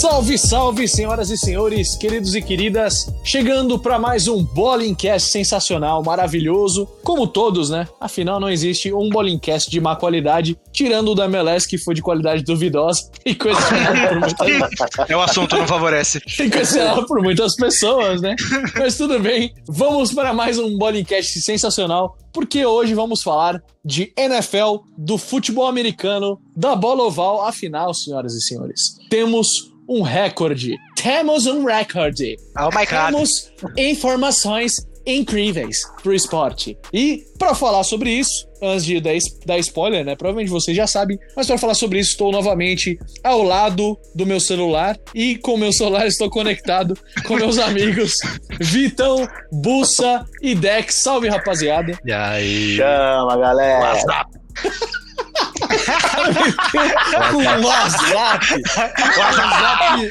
Salve, salve, senhoras e senhores, queridos e queridas, chegando para mais um Bollingcast sensacional, maravilhoso, como todos, né? Afinal, não existe um Bollingcast de má qualidade, tirando o da MLS, que foi de qualidade duvidosa e questionado por muitas... É o assunto, não favorece. e questionado por muitas pessoas, né? Mas tudo bem, vamos para mais um Bollingcast sensacional, porque hoje vamos falar de NFL, do futebol americano, da bola oval, afinal, senhoras e senhores, temos um recorde. Temos um recorde. Oh my God. Temos informações incríveis pro esporte. E para falar sobre isso, antes de dar, dar spoiler, né? Provavelmente vocês já sabem, mas para falar sobre isso, estou novamente ao lado do meu celular e com o meu celular estou conectado com meus amigos Vitão, Bussa e Dex. Salve, rapaziada. E aí? Chama, galera. WhatsApp. um WhatsApp.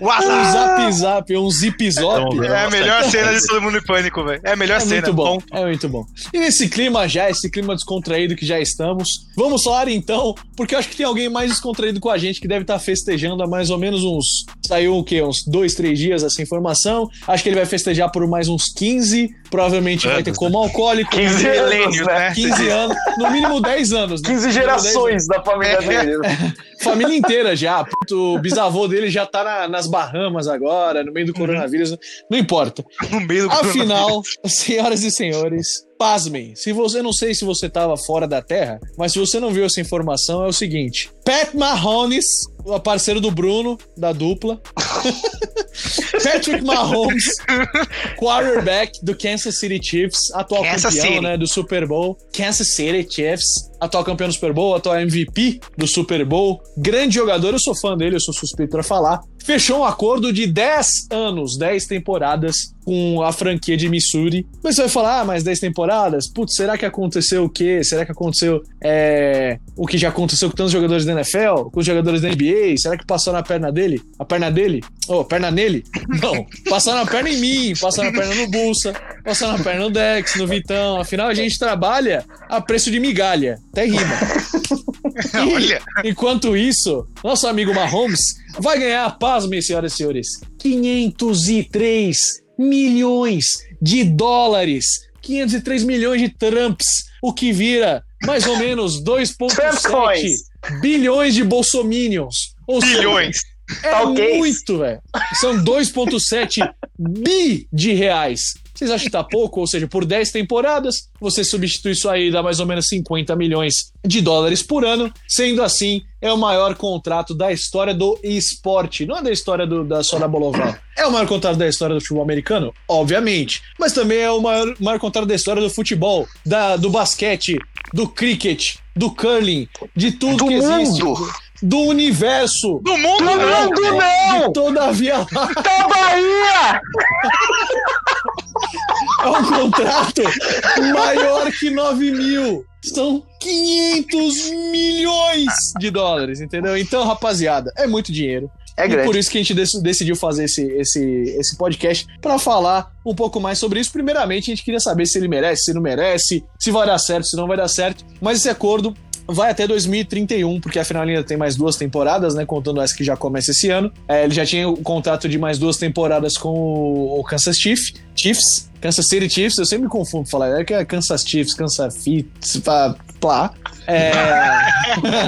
Um zap. Um zap zap, um zip zop. É a melhor cena de todo mundo em pânico, velho. É a melhor É cena. muito bom, Ponto. é muito bom. E nesse clima já, esse clima descontraído que já estamos, vamos falar então, porque eu acho que tem alguém mais descontraído com a gente que deve estar festejando há mais ou menos uns. Saiu o quê? Uns dois, três dias essa informação. Acho que ele vai festejar por mais uns 15. Provavelmente vai ter como alcoólico. 15 anos, Milênios, né? né? 15 anos, no mínimo 10 anos. né? 15 No mínimo 10 gerações da família dele. Família inteira já. Puto, o bisavô dele já tá na- nas Bahamas agora, no meio do Uhum. coronavírus. Não importa. No meio do Afinal, senhoras e senhores, pasmem. Se você não sei se você estava fora da Terra, mas se você não viu essa informação, é o seguinte: Pat Mahomes, o parceiro do Bruno, da dupla. Patrick Mahomes, quarterback do Kansas City Chiefs, atual Kansas campeão City. né, do Super Bowl. Kansas City Chiefs, atual campeão do Super Bowl, atual MVP do Super Bowl. Grande jogador, eu sou fã dele, eu sou suspeito pra falar. Fechou um acordo de 10 anos, 10 temporadas com a franquia de Missouri. Mas você vai falar, ah, mas 10 temporadas? Putz, será que aconteceu o quê? Será que aconteceu é, o que já aconteceu com tantos jogadores da NFL? Com os jogadores da NBA? Será que passou na perna dele? A perna dele? Oh, perna nele? Não. Passaram a perna em mim, passaram a perna no Bulsa, passaram a perna no Dex, no Vitão. Afinal, a gente trabalha a preço de migalha. Até rima. E, Olha. Enquanto isso, nosso amigo Mahomes vai ganhar, pasmem, senhoras e senhores, 503 milhões de dólares. 503 milhões de Trumps, o que vira mais ou menos 2,7 Trumpcoins. bilhões de bolsominions. Ou seja, Bilhões. É Tá ok. muito, velho. São 2,7 bi de reais. Vocês acham que tá pouco? Ou seja, por 10 temporadas, você substitui isso aí, dá mais ou menos 50 milhões de dólares por ano. Sendo assim, é o maior contrato da história do esporte. Não é da história do, da só da. É o maior contrato da história do futebol americano? Obviamente. Mas também é o maior, maior contrato da história do futebol, da, do basquete, do cricket, do curling, de tudo Do que existe. Do universo. Do mundo, Do não. mundo De não! toda a Via Láctea. Da Bahia! É um contrato maior que 9 mil. São 500 milhões de dólares, entendeu? Então, rapaziada, é muito dinheiro. É E por grande. isso que a gente dec- decidiu fazer esse, esse, esse podcast para falar um pouco mais sobre isso. Primeiramente, a gente queria saber se ele merece, se não merece, se vai dar certo, se não vai dar certo. Mas esse acordo vai até 2031, porque afinal ainda tem mais duas temporadas, né? Contando essa que já começa esse ano. É, ele já tinha o contrato de mais duas temporadas com o, Kansas Chiefs. Chiefs, Kansas City Chiefs, eu sempre me confundo falar, é que é Kansas Chiefs, Kansas Fits, pá, plá. É...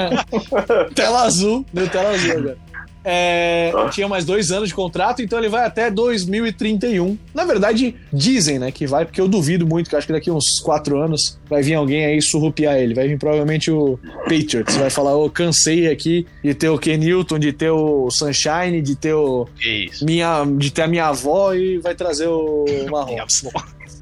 tela azul, deu tela azul agora. É, tinha mais dois anos de contrato, então ele vai até 2031. Na verdade, dizem, né, que vai, porque eu duvido muito, que eu acho que daqui uns quatro anos vai vir alguém aí surrupiar ele. Vai vir provavelmente o Patriots, vai falar, ô, cansei aqui de ter o Ken Newton, de ter o Sunshine, de ter o minha, de ter a minha avó e vai trazer o Mahomes.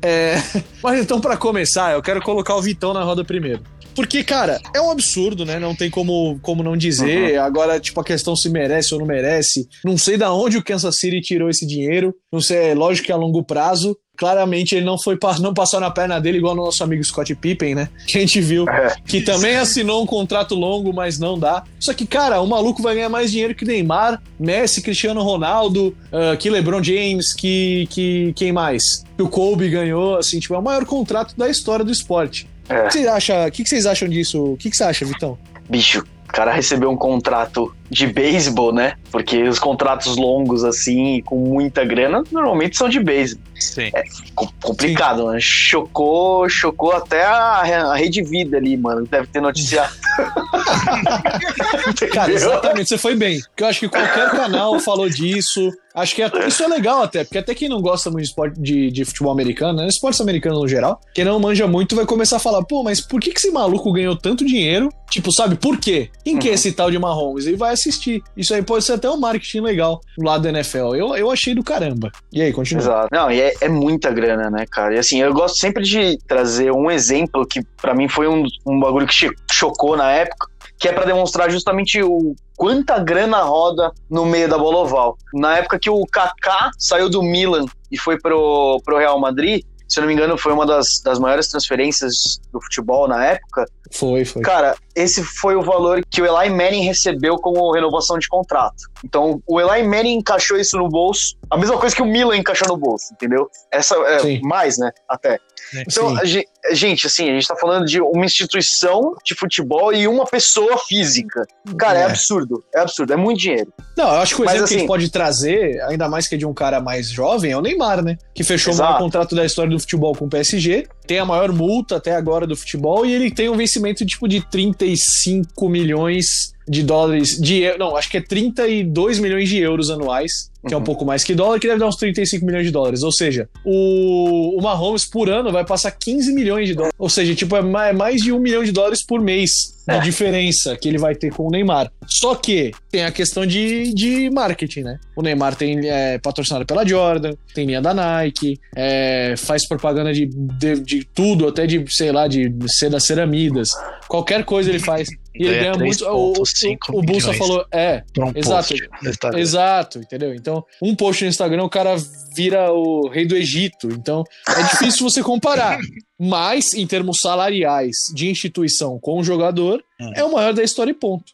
É, mas então, pra começar, eu quero colocar o Vitão na roda primeiro. Porque, cara, é um absurdo, né? Não tem como, como não dizer. Agora, tipo, a questão se merece ou não merece. Não sei da onde o Kansas City tirou esse dinheiro. Não sei, é lógico que é a longo prazo. Claramente ele não foi não passou na perna dele igual o nosso amigo Scott Pippen, né? Que a gente viu. É. Que também assinou um contrato longo, mas não dá. Só que, cara, o maluco vai ganhar mais dinheiro que Neymar, Messi, Cristiano Ronaldo, ah, que LeBron James, que, que quem mais? Que o Kobe ganhou, assim, tipo, é o maior contrato da história do esporte. É. O que, você acha, o que que vocês acham disso? O que, que você acha, Vitão? Bicho, cara recebeu um contrato de beisebol, né? Porque os contratos longos, assim, com muita grana, normalmente são de beisebol. Sim. Com- Complicado, né? Chocou, chocou até a, a Rede Vida ali, mano. Deve ter noticiado. Cara, exatamente, você foi bem. Porque eu acho que qualquer canal falou disso. Acho que é- isso é legal até, porque até quem não gosta muito de, esporte, de, de futebol americano, né? Esportes americanos no geral, quem não manja muito vai começar a falar, pô, mas por que, que esse maluco ganhou tanto dinheiro? Tipo, sabe, por quê? Quem que é Uhum. esse tal de Mahomes? E vai assistir. Isso aí pode ser até um marketing legal do lado da NFL. Eu, eu achei do caramba. E aí, continua. Exato. Não, e é, é muita grana, né, cara? E assim, eu gosto sempre de trazer um exemplo que pra mim foi um, um bagulho que chocou na época, que é pra demonstrar justamente o quanta grana roda no meio da bola oval. Na época que o Kaká saiu do Milan e foi pro, pro Real Madrid, se eu não me engano, foi uma das, das maiores transferências do futebol na época. Foi, foi. Cara, esse foi o valor que o Eli Manning recebeu como renovação de contrato. Então, o Eli Manning encaixou isso no bolso, a mesma coisa que o Milan encaixou no bolso, entendeu? Essa é Sim. mais, né? Até. Então, Sim. a gen- gente, assim, a gente tá falando de uma instituição de futebol e uma pessoa física. Cara, é, É. absurdo. É absurdo. É muito dinheiro. Não, eu acho que o Mas, exemplo que a assim- gente pode trazer, ainda mais que é de um cara mais jovem, é o Neymar, né? Que fechou o Exato. maior contrato da história do futebol com o PSG, tem a maior multa até agora do futebol e ele tem um vencimento tipo de 35 milhões de dólares, de não, acho que é 32 milhões de euros anuais, que é um Uhum. pouco mais que dólar, que deve dar uns 35 milhões de dólares. Ou seja, o, o Mahomes por ano vai passar 15 milhões de dólares. Ou seja, tipo, é é mais de um milhão de dólares por mês de É. diferença que ele vai ter com o Neymar. Só que tem a questão de, de marketing, né? O Neymar tem é, patrocinado pela Jordan, tem linha da Nike, é, faz propaganda de, de, de tudo, até de, sei lá, de ser das ceramidas. Qualquer coisa ele faz. E ele Ganha ganha muito. O, o, 3,5 o Bolsa falou, é, um Exato. post no Instagram. Exato, entendeu? Então, um post no Instagram, o cara vira o rei do Egito. Então, é difícil você comparar. Mas, em termos salariais de instituição com o jogador, Hum. é o maior da história e ponto.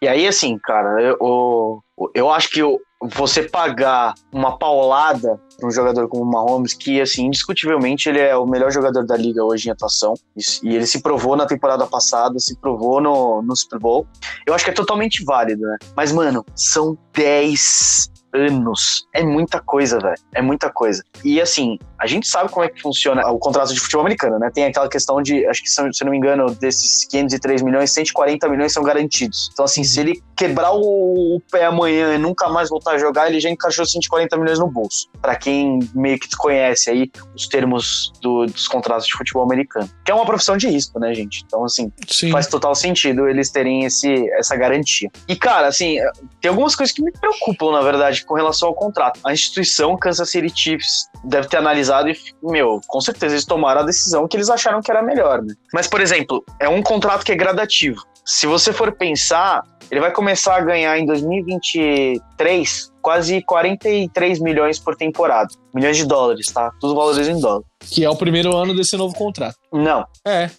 E aí, assim, cara, eu, eu, eu acho que o- você pagar uma paulada para um jogador como o Mahomes, que, assim, indiscutivelmente ele é o melhor jogador da liga hoje em atuação, e ele se provou na temporada passada, se provou no, no Super Bowl, eu acho que é totalmente válido, né? Mas, mano, são 10 anos. É muita coisa, velho. É muita coisa. E assim, a gente sabe como é que funciona o contrato de futebol americano, né? Tem aquela questão de, acho que se eu não me engano, desses 503 milhões, 140 milhões são garantidos. Então, assim, se ele quebrar o, pé amanhã e nunca mais voltar a jogar, ele já encaixou 140 milhões no bolso. Pra quem meio que desconhece aí os termos do- dos contratos de futebol americano. Que é uma profissão de risco, né, gente? Então, assim, Sim. faz total sentido eles terem esse, essa garantia. E, cara, assim, tem algumas coisas que me preocupam, na verdade, com relação ao contrato. A instituição Kansas City Chiefs deve ter analisado e, meu, com certeza eles tomaram a decisão que eles acharam que era melhor, né? Mas, por exemplo, é um contrato que é gradativo. Se você for pensar, ele vai começar a ganhar em 2023 quase 43 milhões por temporada. Milhões de dólares, tá? Tudo valores em dólar. Que é o primeiro ano desse novo contrato. Não, É.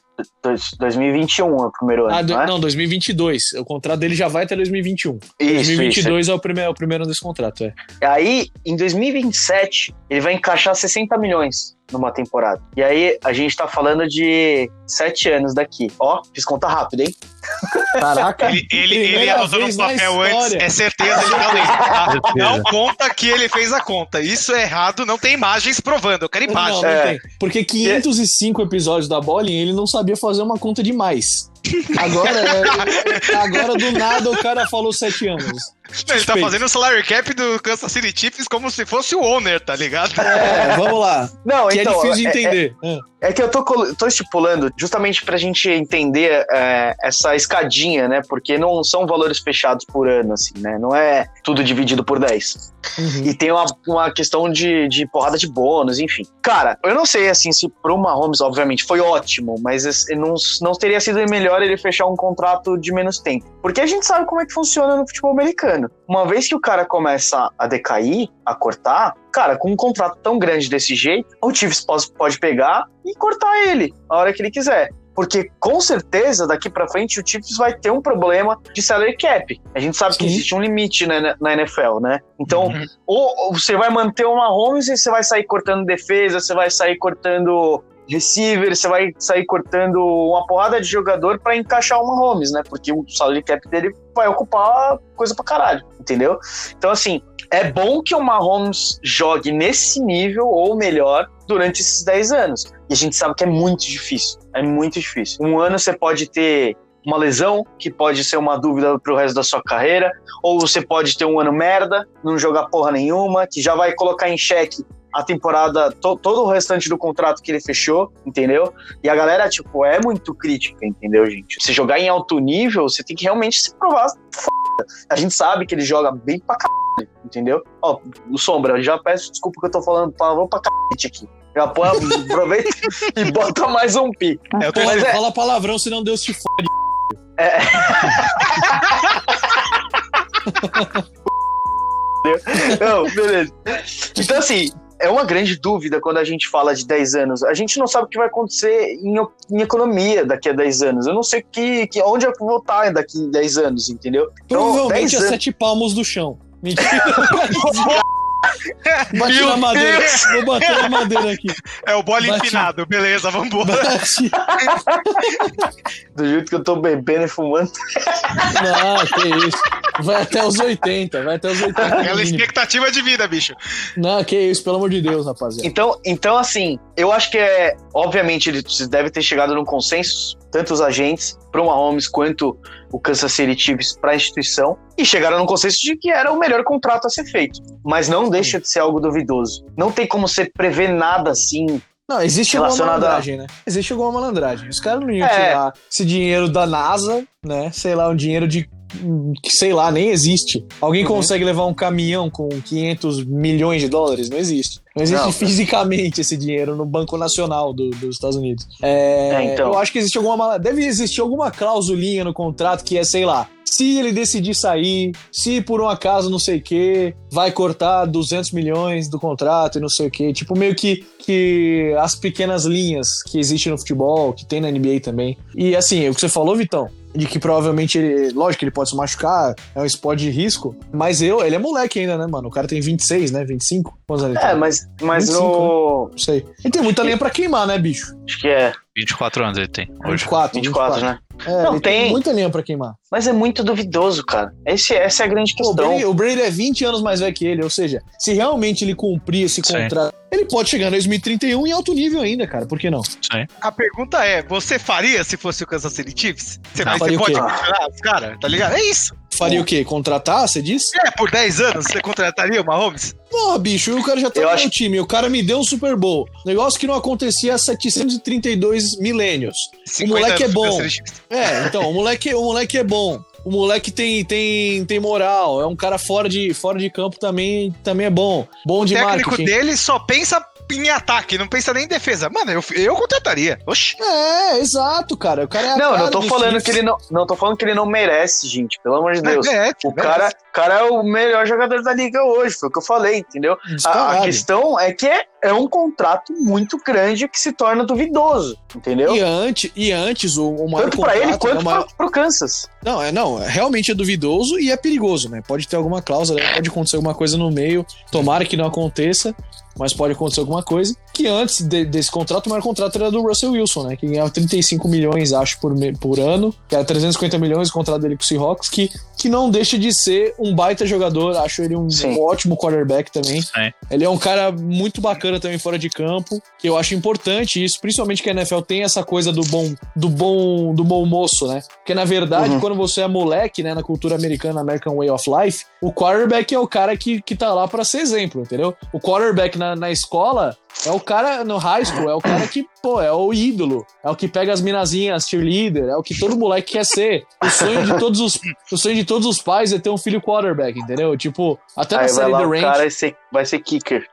dois- 2021 é o primeiro ano, Ah, do- não é? não, 2022. O contrato dele já vai até 2021. Isso, 2022 é o primeiro, é o primeiro ano desse contrato, é. Aí, em 2027, ele vai encaixar 60 milhões numa temporada. E aí, a gente tá falando de sete anos daqui. Ó, fiz conta rápida, hein? Caraca. Ele, ele, ele anotou no papel antes, é certeza, ele tá lendo. tá? Não conta que ele fez a conta. Isso é errado, não tem imagens provando. Eu quero Não, imagens. não É. tem. Porque 505 episódios da Bolin, ele não sabia fazer uma conta de mais. Agora, é- agora do nada, o cara falou sete anos. Ele tá fazendo o salary cap do Kansas City Chiefs como se fosse o owner, tá ligado? É, vamos lá. Não, Que então. é difícil de é- entender. É. É que eu tô, tô estipulando justamente pra gente entender é, essa escadinha, né? Porque não são valores fechados por ano, assim, né? Não é tudo dividido por 10. Uhum. E tem uma, uma questão de, de porrada de bônus, enfim. Cara, eu não sei, assim, se pro Mahomes, obviamente, foi ótimo, mas não, não teria sido melhor ele fechar um contrato de menos tempo. Porque a gente sabe como é que funciona no futebol americano. Uma vez que o cara começa a decair, a cortar, cara, com um contrato tão grande desse jeito, o Chiefs pode, pode pegar e cortar ele a hora que ele quiser. Porque com certeza daqui pra frente o Chiefs vai ter um problema de salary cap. A gente sabe que Sim. existe um limite né, na NFL, né? Então, Uhum. ou, ou você vai manter o Mahomes e você vai sair cortando defesa, você vai sair cortando receiver, você vai sair cortando uma porrada de jogador para encaixar o Mahomes, né? Porque o salary cap dele vai ocupar coisa pra caralho, entendeu? Então, assim, é bom que o Mahomes jogue nesse nível ou melhor durante esses 10 anos. E a gente sabe que é muito difícil. É muito difícil. Um ano você pode ter uma lesão, que pode ser uma dúvida pro resto da sua carreira, ou você pode ter um ano merda, não jogar porra nenhuma, que já vai colocar em xeque a temporada, to, todo o restante do contrato que ele fechou, entendeu? E a galera, tipo, é muito crítica, entendeu, gente? Se jogar em alto nível, você tem que realmente se provar. A gente sabe que ele joga bem pra caralho, entendeu? Ó, o Sombra, já peço desculpa que eu tô falando palavrão pra cacete aqui. Já põe, aproveita e bota mais um pi. É, Pô, mas é... Fala palavrão, senão Deus te fode. É. Não, beleza. Então, assim, é uma grande dúvida quando a gente fala de 10 anos. A gente não sabe o que vai acontecer em, em economia daqui a 10 anos. Eu não sei que, que, onde eu vou estar daqui a 10 anos, entendeu? Então, Provavelmente a anos... sete palmos do chão. Mentira. Bate na madeira. Deus. Vou bater na madeira aqui. É o Bate. empinado. Beleza, vambora. Do jeito que eu tô bebendo e fumando. Não, que isso. Vai até os 80, vai até os 80. Aquela expectativa de vida, bicho. Não, que isso, pelo amor de Deus, rapaziada. Então, então assim, eu acho que é. Obviamente, ele deve ter chegado num consenso, tanto os agentes, para o Mahomes, quanto o Kansas City Chiefs para a instituição, e chegaram num consenso de que era o melhor contrato a ser feito. Mas não deixa de ser algo duvidoso. Não tem como você prever nada assim não, existe alguma malandragem, né? Existe alguma malandragem. Os caras não iam é. tirar esse dinheiro da NASA, né? Sei lá, um dinheiro de que sei lá, nem existe. Alguém uhum. consegue levar um caminhão com 500 milhões de dólares? Não existe. Não existe não. fisicamente esse dinheiro no Banco Nacional do, dos Estados Unidos. É, é, então. Eu acho que existe alguma. Deve existir alguma clausulinha no contrato que é, sei lá, se ele decidir sair, se por um acaso não sei o que, vai cortar 200 milhões do contrato e não sei o que. Tipo, meio que, que as pequenas linhas que existem no futebol, que tem na NBA também. E assim, o que você falou, Vitão, de que provavelmente ele, lógico que ele pode se machucar, é um esporte de risco, mas eu, ele é moleque ainda, né, mano? O cara tem 26, né? 25? Quantos anos É, mas, mas 25, no. Né? Não sei. Ele tem muita lenha pra queimar, né, bicho? Acho que é. 24 anos ele tem. Hoje. 24, 24, 24. né? É, não, tem... tem muita lenha pra queimar. Mas é muito duvidoso, cara. Esse, essa é a grande questão. O Brady, o Brady é 20 anos mais velho que ele, ou seja, se realmente ele cumprir esse Sim. contrato, ele pode chegar em 2031 em alto nível ainda, cara. Por que não? Sim. A pergunta é: você faria se fosse o Kansas City Chiefs? Você, ah, você pode caras, tá ligado? É isso. Faria o quê? Contratar, você disse? É, por 10 anos você contrataria o Mahomes? Porra, bicho, o cara já tá eu no acho... time, o cara me deu um Super Bowl. Negócio que não acontecia há 732 milênios. O moleque é bom. É, então, o moleque, o moleque é bom. O moleque tem, tem, tem moral, é um cara fora de, fora de campo também, também é bom. Bom de marketing. O técnico dele só pensa em ataque, não pensa nem em defesa. Mano, eu, eu contrataria. Oxi. É, exato, cara. O cara é Não, não tô falando que ele não. Não tô falando que ele não merece, gente. Pelo amor de Deus. É, o cara, cara é o melhor jogador da liga hoje, foi o que eu falei, entendeu? A, a, questão é que é, é um contrato muito grande que se torna duvidoso, entendeu? E antes, e antes o, o maior Tanto pra ele quanto é maior... pro Kansas. Não, é não, realmente é duvidoso e é perigoso, né? Pode ter alguma cláusula, pode acontecer alguma coisa no meio. Tomara que não aconteça mas pode acontecer alguma coisa. Que antes de, desse contrato, o maior contrato era do Russell Wilson, né? Que ganhava 35 milhões, acho, por, por ano, que era 350 milhões o contrato dele com o Seahawks, que, que não deixa de ser um baita jogador. Acho ele um, um ótimo quarterback também. É. Ele é um cara muito bacana também fora de campo, que eu acho importante isso, principalmente que a NFL tem essa coisa do bom, do bom, do bom moço, né? Porque na verdade, uhum. quando você é moleque, né, na cultura americana, American Way of Life, o quarterback é o cara que, que tá lá para ser exemplo, entendeu? O quarterback na, na escola, é o cara no high school, é o cara que, pô, é o ídolo, é o que pega as minazinhas, cheerleader, é o que todo moleque quer ser. O sonho de todos os, o sonho de todos os pais é ter um filho quarterback, entendeu? Tipo, até na Aí série The Range. O cara vai ser, vai ser kicker.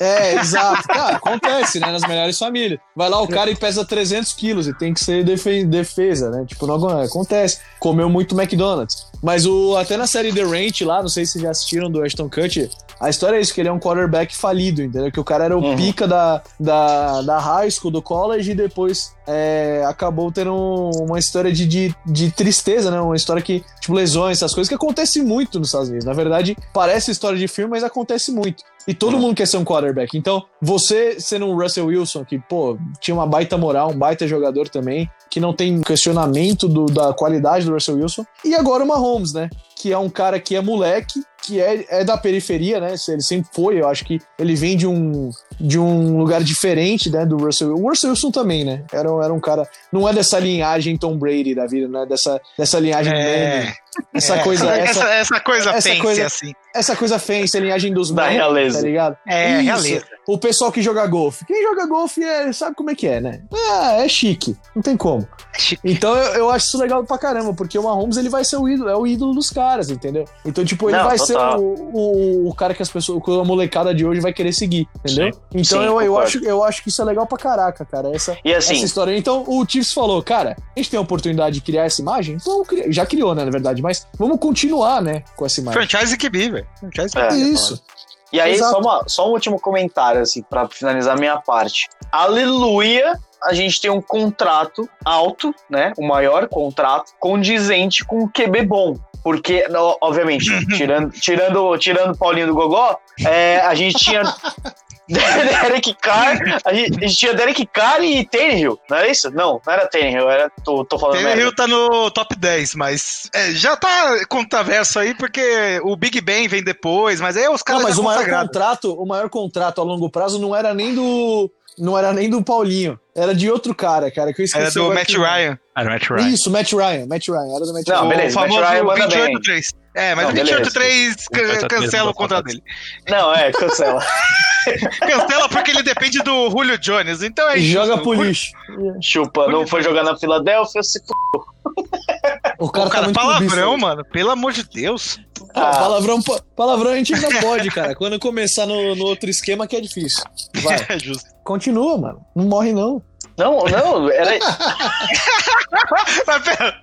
É, exato. Cara, acontece, né? Nas melhores famílias. Vai lá o cara e pesa 300 quilos e tem que ser defesa, né? Tipo, não acontece. Comeu muito McDonald's. Mas o, até na série The Ranch lá, não sei se já assistiram do Ashton Kutcher, a história é isso, que ele é um quarterback falido, entendeu? Que o cara era o uhum. pica da, da, da high school, do college, e depois é, acabou tendo uma história de, de, de, tristeza, né? Uma história que, tipo, lesões, essas coisas que acontecem muito nos Estados Unidos. Na verdade, parece história de filme, mas acontece muito. E todo uhum. mundo quer ser um quarterback. Então, você sendo um Russell Wilson, que, pô, tinha uma baita moral, um baita jogador também, que não tem questionamento do, da qualidade do Russell Wilson. E agora o Mahomes, né? Que é um cara que é moleque, que é, é da periferia, né? Ele sempre foi, eu acho que ele vem de um, de um lugar diferente, né? Do Russell Wilson. O Russell Wilson também, né? Era, era um cara. Não é dessa linhagem Tom Brady da vida, né? Dessa, dessa linhagem é... Essa é. coisa. Essa, essa, essa coisa essa fancy, coisa, assim. Essa coisa fancy, a linhagem dos da realeza. tá ligado? É, Isso. realeza. O pessoal que joga golfe. Quem joga golfe é, sabe como é que é, né? É, é chique. Não tem como. É. Então eu, eu, acho isso legal pra caramba, porque o Mahomes ele vai ser o ídolo, é o ídolo dos caras, entendeu? Então, tipo, ele Não, vai total. ser o, o, o, cara que as pessoas, a molecada de hoje vai querer seguir, entendeu? Sim. Então Sim, eu, eu, acho, eu acho que isso é legal pra caraca, cara. Essa, e assim, essa história. Então o Chiefs falou, cara, a gente tem a oportunidade de criar essa imagem? Vamos criar. Já criou, né, na verdade, mas vamos continuar, né, com essa imagem. Franchise que be, velho. Franchise é, Isso. E aí, só, uma, só um último comentário, assim, pra finalizar minha parte. Aleluia! A gente tem um contrato alto, né? O maior contrato, condizente com o QB bom. Porque, obviamente, tirando, tirando, tirando o Paulinho do Gogó, é, a gente tinha Derek Carr, a gente, a gente, tinha Derek Carr e Tannehill, não era isso? Não, não era Tannehill, era, tô, tô falando Tannehill tá no top 10, mas é, já tá controverso aí, porque o Big Ben vem depois, mas aí os caras Não, mas o maior, contrato, o maior contrato a longo prazo não era nem do não era nem do Paulinho, era de outro cara, cara, que eu esqueci. Era do Matt Ryan. Era Matt Ryan. Isso, Matt Ryan, Matt Ryan, era do Matt não, Ryan. Beleza, o famoso 28-3. É, mas não, 28-3 cancela o contrato dele. Não, é, cancela. cancela porque ele depende do Julio Jones, então é Joga pro lixo. Chupa, não foi jogar na Filadélfia, se f... O cara, o cara tá palavrão, mano, pelo amor de Deus. Ah, palavrão, palavrão a gente ainda pode, cara. Quando começar no, no outro esquema que é difícil. Vai. É justo. Continua, mano. Não morre, não. Não, não, era. Mas pera.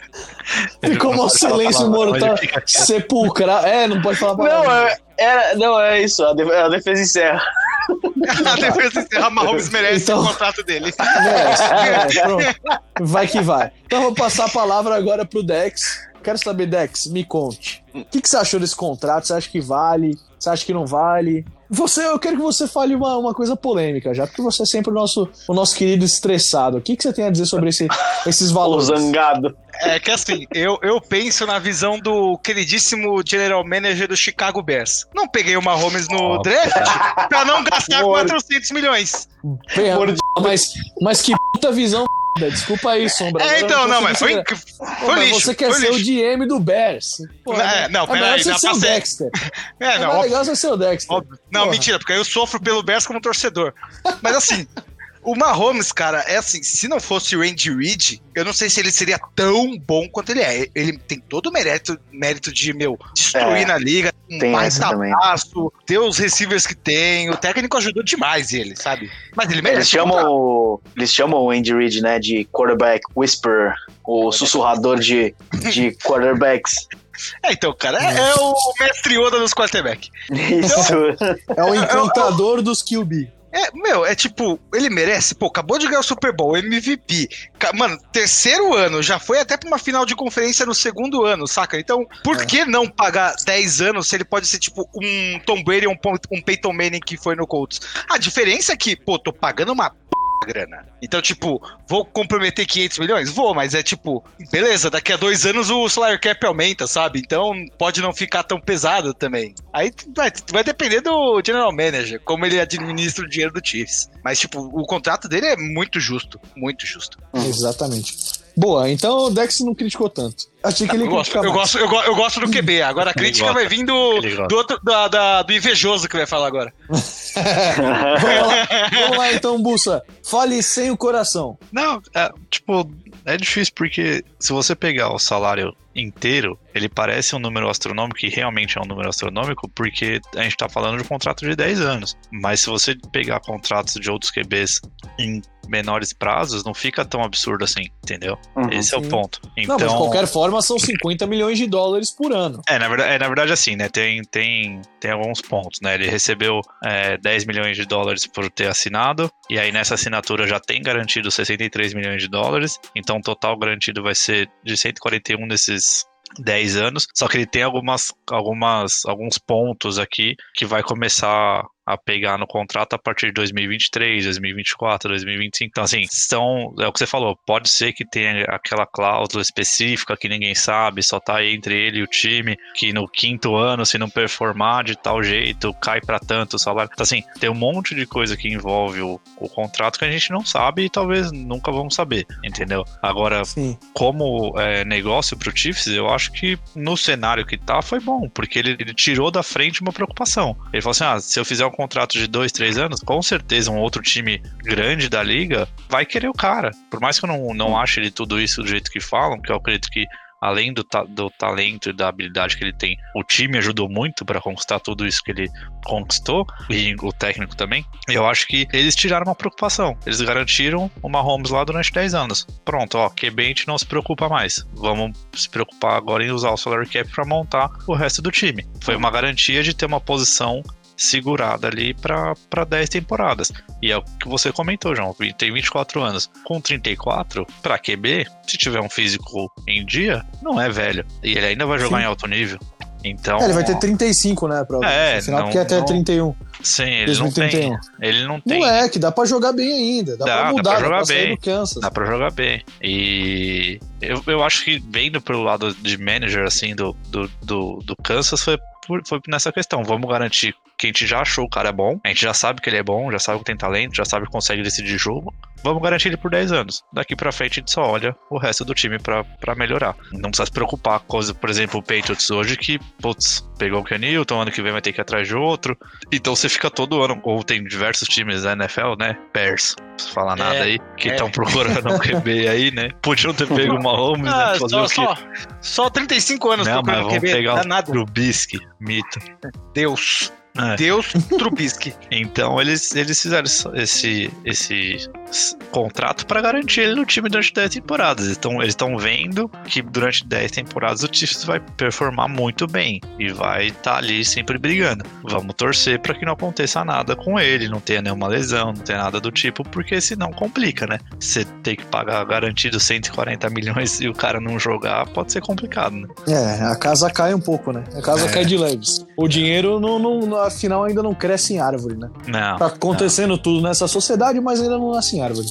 Ficou um silêncio mortal, sepulcral. É, não pode falar Não, é, era, não, é isso. A, defesa, a defesa encerra. a defesa encerra, Mahomes merece então, o contrato dele. Merece, é, vai que vai. Então vou passar a palavra agora pro Dex. Quero saber, Dex, me conte. O que, que você achou desse contrato? Você acha que vale? Você acha que não vale? Você, eu quero que você fale uma, uma coisa polêmica, já, porque você é sempre o nosso, o nosso querido estressado. O que, que você tem a dizer sobre esse, esses valores? O zangado. É que assim, eu, eu penso na visão do queridíssimo general manager do Chicago Bears. Não peguei o Mahomes no oh, draft pra não gastar Por... 400 milhões. Por... Mas, mas que puta visão Desculpa aí, Sombra. É, então, não, mas foi, foi lixo. Você quer ser lixo. o GM do Bears. Pô, é, não, peraí, já passei. O Dexter. É, não. É legal você ser o Dexter. Óbvio. Não, Porra. mentira, porque aí eu sofro pelo Bears como torcedor. Mas assim, o Mahomes, cara, é assim, se não fosse o Andy Reid, eu não sei se ele seria tão bom quanto ele é. Ele tem todo o mérito, mérito de, meu, destruir é, na liga, um mais passo, ter os receivers que tem. O técnico ajudou demais ele, sabe? Mas ele merece. Eles chamam, eles chamam o Andy Reid, né, de quarterback whisperer, o sussurrador de, de quarterbacks. É, então, cara, é, é o mestre Yoda dos quarterback. Isso. Então, é o encantador dos QB. É, meu, é tipo, ele merece, pô, acabou de ganhar o Super Bowl, MVP. Mano, terceiro ano, já foi até pra uma final de conferência no segundo ano, saca? Então, por é. que não pagar 10 anos se ele pode ser tipo um Tom Brady ou um, um Peyton Manning que foi no Colts? A diferença é que, pô, tô pagando uma grana. Então, tipo, vou comprometer 500 milhões? Vou, mas é tipo, beleza, daqui a dois anos o salário cap aumenta, sabe? Então pode não ficar tão pesado também. Aí vai, vai depender do general manager, como ele administra o dinheiro do Chiefs. Mas, tipo, o contrato dele é muito justo, muito justo. Exatamente. Boa, então o Dex não criticou tanto. Achei que ele eu gosto, eu gosto, eu, gosto, eu gosto do QB. Agora a crítica vai vir do, do, outro, da, da, do invejoso que vai falar agora. vamos, lá, vamos lá então, Bussa. Fale sem o coração. Não, é, tipo, é difícil porque se você pegar o salário inteiro, ele parece um número astronômico e realmente é um número astronômico porque a gente tá falando de um contrato de 10 anos. Mas se você pegar contratos de outros QBs em menores prazos, não fica tão absurdo assim, entendeu? Uhum. Esse é o Sim. ponto. Não, Então, mas de qualquer forma são 50 milhões de dólares por ano. é, na verdade, é, na verdade assim, né? Tem, tem, tem alguns pontos, né? Ele recebeu é, 10 milhões de dólares por ter assinado, e aí nessa assinatura já tem garantido 63 milhões de dólares, então o total garantido vai ser de 141 nesses 10 anos, só que ele tem algumas, algumas, alguns pontos aqui que vai começar a pegar no contrato a partir de 2023, 2024, 2025. Então, assim, são, é o que você falou, pode ser que tenha aquela cláusula específica que ninguém sabe, só tá entre ele e o time, que no quinto ano, se não performar de tal jeito, cai para tanto o salário. Então, assim, tem um monte de coisa que envolve o, o contrato que a gente não sabe e talvez nunca vamos saber, entendeu? Agora, Sim. como é, negócio pro Chiefs, eu acho que no cenário que tá foi bom, porque ele, ele tirou da frente uma preocupação. Ele falou assim: ah, se eu fizer um contrato de dois, três anos, com certeza um outro time grande da liga vai querer o cara. Por mais que eu não, não ache ele tudo isso do jeito que falam, que eu acredito que além do, ta- do talento e da habilidade que ele tem, o time ajudou muito para conquistar tudo isso que ele conquistou, e o técnico também. Eu acho que eles tiraram uma preocupação. Eles garantiram uma Holmes lá durante 10 anos. Pronto, ó, QB a gente não se preocupa mais. Vamos se preocupar agora em usar o salary cap para montar o resto do time. Foi uma garantia de ter uma posição segurada ali para 10 temporadas. E é o que você comentou, João. Tem 24 anos. Com 34, para QB, se tiver um físico em dia, não é velho. E ele ainda vai jogar Sim. em alto nível. Então. É, ele vai ter 35, né? Pra, É, no final, não- porque é até não- 31. Sim, ele não 2031. tem. Ele não tem. Moleque, dá pra jogar bem ainda. Dá, Dá, pra dá mudar, pra dá jogar pra sair bem. do Kansas. Dá pra jogar bem. E eu, eu acho que vendo pelo lado de manager, assim, do, do, do, do Kansas, foi, por- foi nessa questão. Vamos garantir que a gente já achou o cara bom, a gente já sabe que ele é bom, já sabe que tem talento, já sabe que consegue decidir jogo. Vamos garantir ele por 10 anos. Daqui pra frente a gente só olha o resto do time pra, pra melhorar. Não precisa se preocupar com por exemplo, o Patriots hoje que, putz, pegou o Ken Newton, ano que vem vai ter que ir atrás de outro. Então você fica todo ano, ou tem diversos times da NFL, né? Bears, não preciso falar nada É, aí, que é. estão procurando um QB aí, né? Podiam ter pego uma Holmes, Ah, né? Fazer só, o quê? só, só 35 anos Não, mas procurando vamos QB. pegar o nada. Trubisky, mito. Deus. É. Deus Trubisky. Então eles, eles fizeram esse, esse, contrato para garantir ele no time durante 10 temporadas. Eles estão eles tão vendo que durante 10 temporadas o Chiefs vai performar muito bem e vai estar ali sempre brigando. Vamos torcer para que não aconteça nada com ele, não tenha nenhuma lesão, não tenha nada do tipo, porque senão complica, né? Você tem que pagar garantido 140 milhões e o cara não jogar, pode ser complicado, né? É, a casa cai um pouco, né? A casa É. cai de leves. O dinheiro, não, não, afinal, ainda não cresce em árvore, né? Não. Tá acontecendo tudo nessa sociedade, mas ainda não nasce em árvore.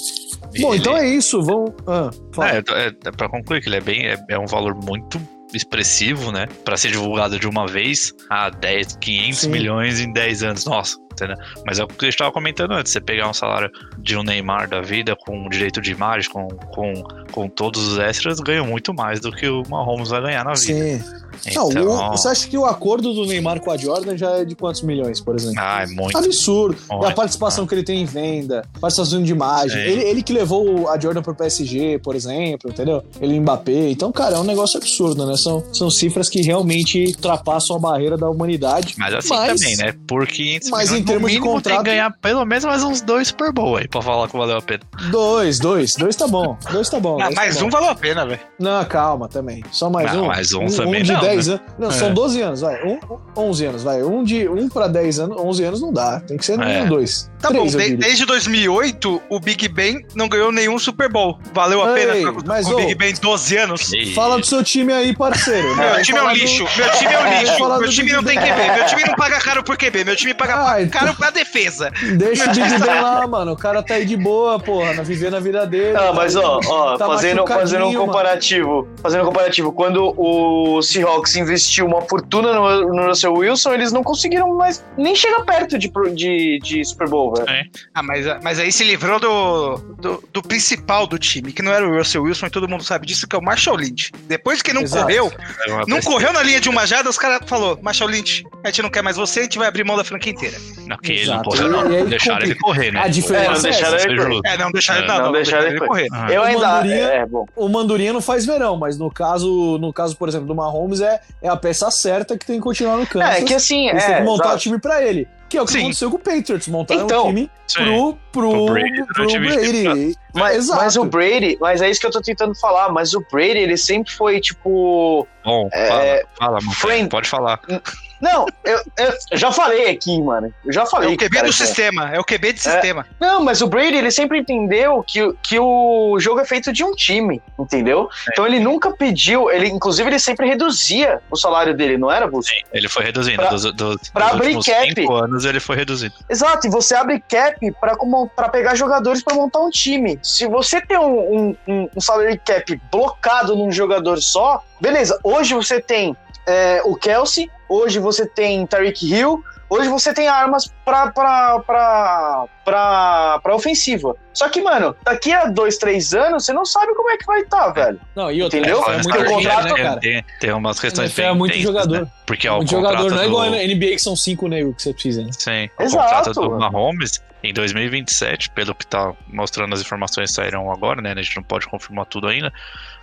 Bom, Ele- então é isso. Vamos. Ah. É, é, é pra concluir que ele é bem. É, é um valor muito expressivo, né? Pra ser divulgado de uma vez a 10, 500 Sim. milhões em 10 anos. Nossa, entendeu? Mas é o que eu estava comentando antes. Você pegar um salário de um Neymar da vida, com direito de imagem, com, com, com todos os extras, ganha muito mais do que o Mahomes vai ganhar na vida. Sim. Não, Então, o- você acha que o acordo do Neymar com a Jordan já é de quantos milhões, por exemplo? Ah, é muito. Absurdo. Muito. E a participação que ele tem em venda, participação de imagem. Ele, ele que levou a Jordan pro PSG, por exemplo, entendeu? Ele Mbappé. Então, cara, é um negócio absurdo, né? São, são cifras que realmente ultrapassam a barreira da humanidade. Mas assim Mas- também, né? Por 500 mas milhões, em termos no de mínimo, contrato- tem que ganhar pelo menos mais uns dois Super Bowl aí, pra falar que valeu a pena. Dois, dois. Dois tá bom. Dois tá bom. Ah, dois tá mais bom. um valeu a pena, velho. Não, calma também. Só mais Não, um. mais um também de não, 10 né? anos. Não, É. são 12 anos, vai. Um, 11 anos, vai. Um, de, um pra 10 anos, 11 anos não dá. Tem que ser no É. mínimo dois. Tá Três, bom, de- desde 2008, o Big Ben não ganhou nenhum Super Bowl. Valeu a Ei, pena com, mas, com o Big Ben 12 anos? E- Fala do seu time aí, parceiro. Vai, Meu time é um do- lixo. Meu time é um lixo. Meu time não tem. QB. Meu time não paga caro por QB. Meu time paga Ah, então- caro pra defesa. Deixa o Big Ben lá, mano. O cara tá aí de boa, porra, na vivendo a vida dele. Ah, mas ó, ó, Tá fazendo, fazendo um comparativo, fazendo um comparativo, quando o Seahawks investiu uma fortuna no, no Russell Wilson, eles não conseguiram mais nem chegar perto de, de, de Super Bowl, velho. Ah, mas, mas aí se livrou do, do, do principal do time, que não era o Russell Wilson, e todo mundo sabe disso, que é o Marshall Lynch. Depois que não Exato. correu, É não correu na linha de uma jarda, os caras falaram, Marshall Lynch, a gente não quer mais você, a gente vai abrir mão da franquia inteira. Não, que ele não, correu, não. E deixaram ele correr, né? A diferença É, não é deixaram essa. ele correr. É, não deixar ele, É, não, não não, deixaram deixar ele ele correr. Ah, Eu O ainda. Mandurinha- É, bom. O Mandurinha não faz verão, mas no caso, no caso, por exemplo, do Mahomes, é, é a peça certa que tem que continuar no campo. É, que assim. Eles têm É, que montar o time pra ele. Que é o que Sim. aconteceu com o Patriots. Montaram Então, um time pro, pro, Pro pro Brady Brady. durante 20 Mas, Exato. mas o Brady, mas é isso que eu tô tentando falar. Mas o Brady, ele sempre foi tipo. Bom, É, fala, fala, friend- pode falar. Não, eu, eu- já falei aqui, mano. Eu já É falei. o que QB cara do é sistema, é o QB de sistema. Não, mas o Brady, ele sempre entendeu que, que o jogo é feito de um time, entendeu? Então ele nunca pediu, ele inclusive ele sempre reduzia o salário dele, não era, Bus? Ele foi reduzindo. Pra- dos, dos, pra dos abrir cap. cinco anos ele foi reduzindo. Exato, e você abre cap pra como- pra pegar jogadores pra montar um time. Se você tem um, um, um, um salary cap blocado num jogador só, beleza, hoje você tem é, o Kelsey, hoje você tem Tariq Hill, hoje você tem armas pra, pra, pra, pra, pra ofensiva. Só que, mano, daqui a dois, três anos, você não sabe como é que vai estar, velho. Não, e outra, Entendeu? é, Fala, muito contrato- né, cara? tem, tem umas questões NFL bem é muito jogador. né? Porque ó, o Muito jogador, não é do... igual a NBA que são cinco negros que você precisa, né? Sim, o Exato, contrato do. Mahomes em 2027, pelo que tá mostrando as informações que saíram agora, né? A gente não pode confirmar tudo ainda.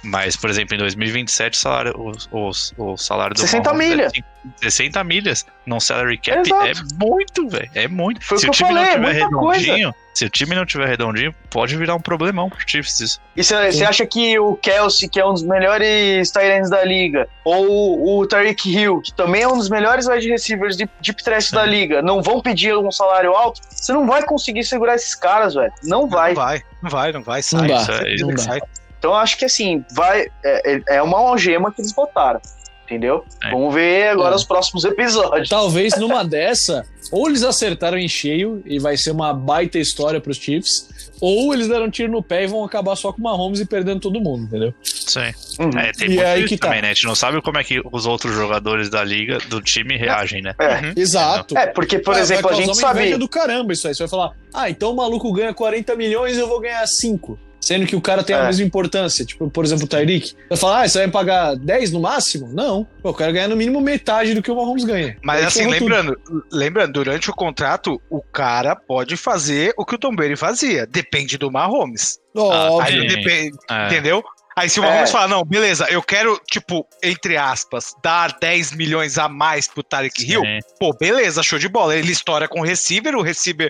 Mas, por exemplo, em 2027, o salário, o, o, o salário do 60 Mahomes milha. É cin- 60 milhas num salary cap Exato. é muito, velho. É muito. Foi se o time falei, é não tiver muita coisa. redondinho, se o time não tiver redondinho, pode virar um problemão pro Chiefs isso. E você acha que o Kelsey, que é um dos melhores tight ends da liga, ou o Tariq Hill, que também é um dos melhores wide receivers de deep threat da liga, não vão pedir um salário alto? Você não vai conseguir segurar esses caras, velho. Não vai. Não vai, não vai, não vai, Não sai. dá, isso é- Isso não dá. sai. Então eu acho que assim, vai. É, é- é uma algema que eles botaram. Entendeu? É. Vamos ver agora É. os próximos episódios. Talvez numa dessa, ou eles acertaram em cheio e vai ser uma baita história pros Chiefs, ou eles deram um tiro no pé e vão acabar só com o Mahomes e perdendo todo mundo, entendeu? Sim. Uhum. É, tem E muito aí que tá. também, né? A gente não sabe como é que os outros jogadores da liga, do time, reagem, né? É. Uhum. Exato. É, porque, por Vai- exemplo, vai a gente sabe. do caramba isso aí. Você vai falar, ah, então o maluco ganha 40 milhões e eu vou ganhar 5. Sendo que o cara tem a É. mesma importância. Tipo, por exemplo, o Tyreek. Vai falar, ah, você vai pagar 10 no máximo? Não. Pô, eu quero ganhar no mínimo metade do que o Mahomes ganha. Mas Aí assim, tudo. lembrando, lembrando, durante o contrato, o cara pode fazer o que o Tom Brady fazia. Depende do Mahomes. Óbvio. Aí depende, É. entendeu? Aí se o É. Mahomes falar, não, beleza, eu quero, tipo, entre aspas, dar 10 milhões a mais pro Tarek Hill, Sim. pô, beleza, show de bola. Ele estoura com o receiver, o receiver,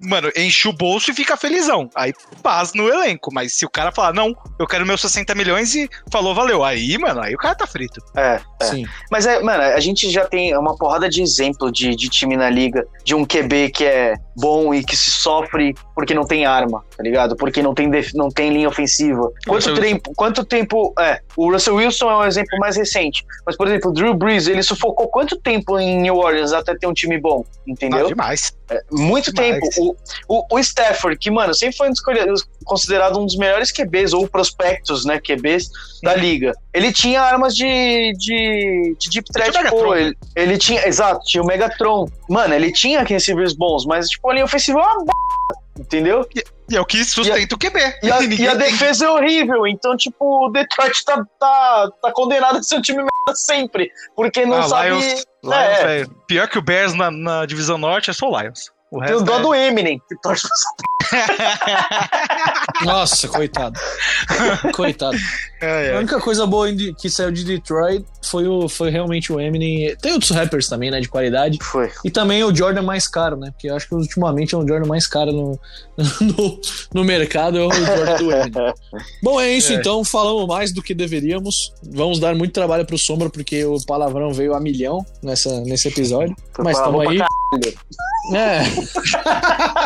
mano, enche o bolso e fica felizão. Aí paz no elenco. Mas se o cara falar, não, eu quero meus 60 milhões e falou, valeu. Aí, mano, aí o cara tá frito. É, é. Sim. Mas é, mano, a gente já tem uma porrada de exemplo de, de time na liga, de um QB que é bom e que se sofre porque não tem arma, tá ligado? Porque não tem, def- não tem linha ofensiva. Quanto Russell tempo, quanto tempo. É, o Russell Wilson é um exemplo mais recente. Mas, por exemplo, o Drew Brees, ele sufocou quanto tempo em New Orleans até ter um time bom, Ah, entendeu? demais. Muito demais. tempo. O, o, o Stafford, que, mano, sempre foi considerado um dos melhores QBs, ou prospectos, né, QBs da Uhum. liga. Ele tinha armas de, de, de deep threat, pô, Megatron. ele, ele tinha, exato, tinha o Megatron. Mano, ele tinha receivers bons, mas, tipo, a linha ofensiva é uma b... entendeu? E é o que sustenta o QB. E a, e a defesa é horrível, então, tipo, o Detroit tá, tá, tá condenado a ser um time merda sempre, porque não Ah, sabe... Lions, Lions, é, velho. Pior que o Bears na, na divisão norte é só o Lions. O tem o dó é- do Eminem, que torce Nossa, coitado. coitado. É, A é. única coisa boa que saiu de Detroit foi, o, foi realmente o Eminem. Tem outros rappers também, né, de qualidade. Foi. E também o Jordan mais caro, né? Porque eu acho que ultimamente é o Jordan mais caro no, no, no mercado, é o Jordan do Eminem. Bom, é isso É. então. Falamos mais do que deveríamos. Vamos dar muito trabalho pro Sombra, porque o palavrão veio a milhão nessa, nesse episódio. Foi Mas estamos aí. É.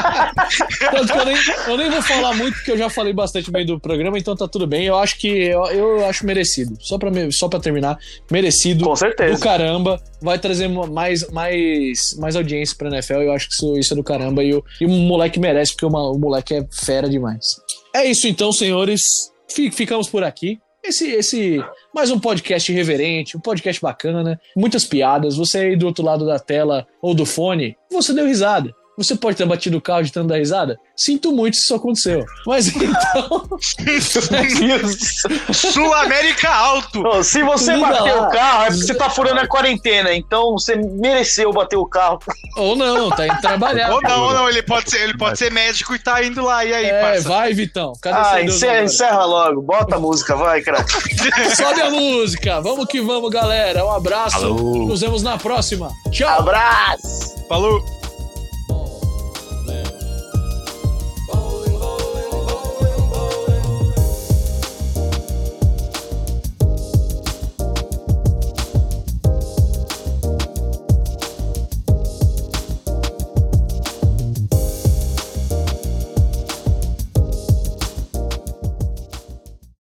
Tanto que eu, nem, eu nem vou falar muito, porque eu já falei bastante bem do programa, então tá tudo bem. Eu acho que eu, eu acho merecido. Só pra, me- só pra terminar, merecido Com certeza. do caramba. Vai trazer mais, mais, mais audiência pra NFL. Eu acho que isso, isso é do caramba. E o, e o moleque merece, porque o, ma- o moleque é fera demais. É isso então, senhores. Fi- Ficamos por aqui. Esse, esse mais um podcast irreverente, um podcast bacana, muitas piadas. Você aí do outro lado da tela ou do fone, você deu risada. Você pode ter batido o carro de tanto dar risada? Sinto muito se isso aconteceu. Mas então. Sul-América Alto! Não, se você Liga bater lá. o carro, é porque você tá furando a quarentena. Então você mereceu bater o carro. Ou não, tá indo trabalhar. Ou não, ou não, ele pode ser, ele pode ser médico e tá indo lá. E aí, É, parça? vai, Vitão. Cadê Ah, encerra, encerra logo. Bota a música, vai, cara. Sobe a música. Vamos que vamos, galera. Um abraço. Falou. Nos vemos na próxima. Tchau. Abraço! Falou!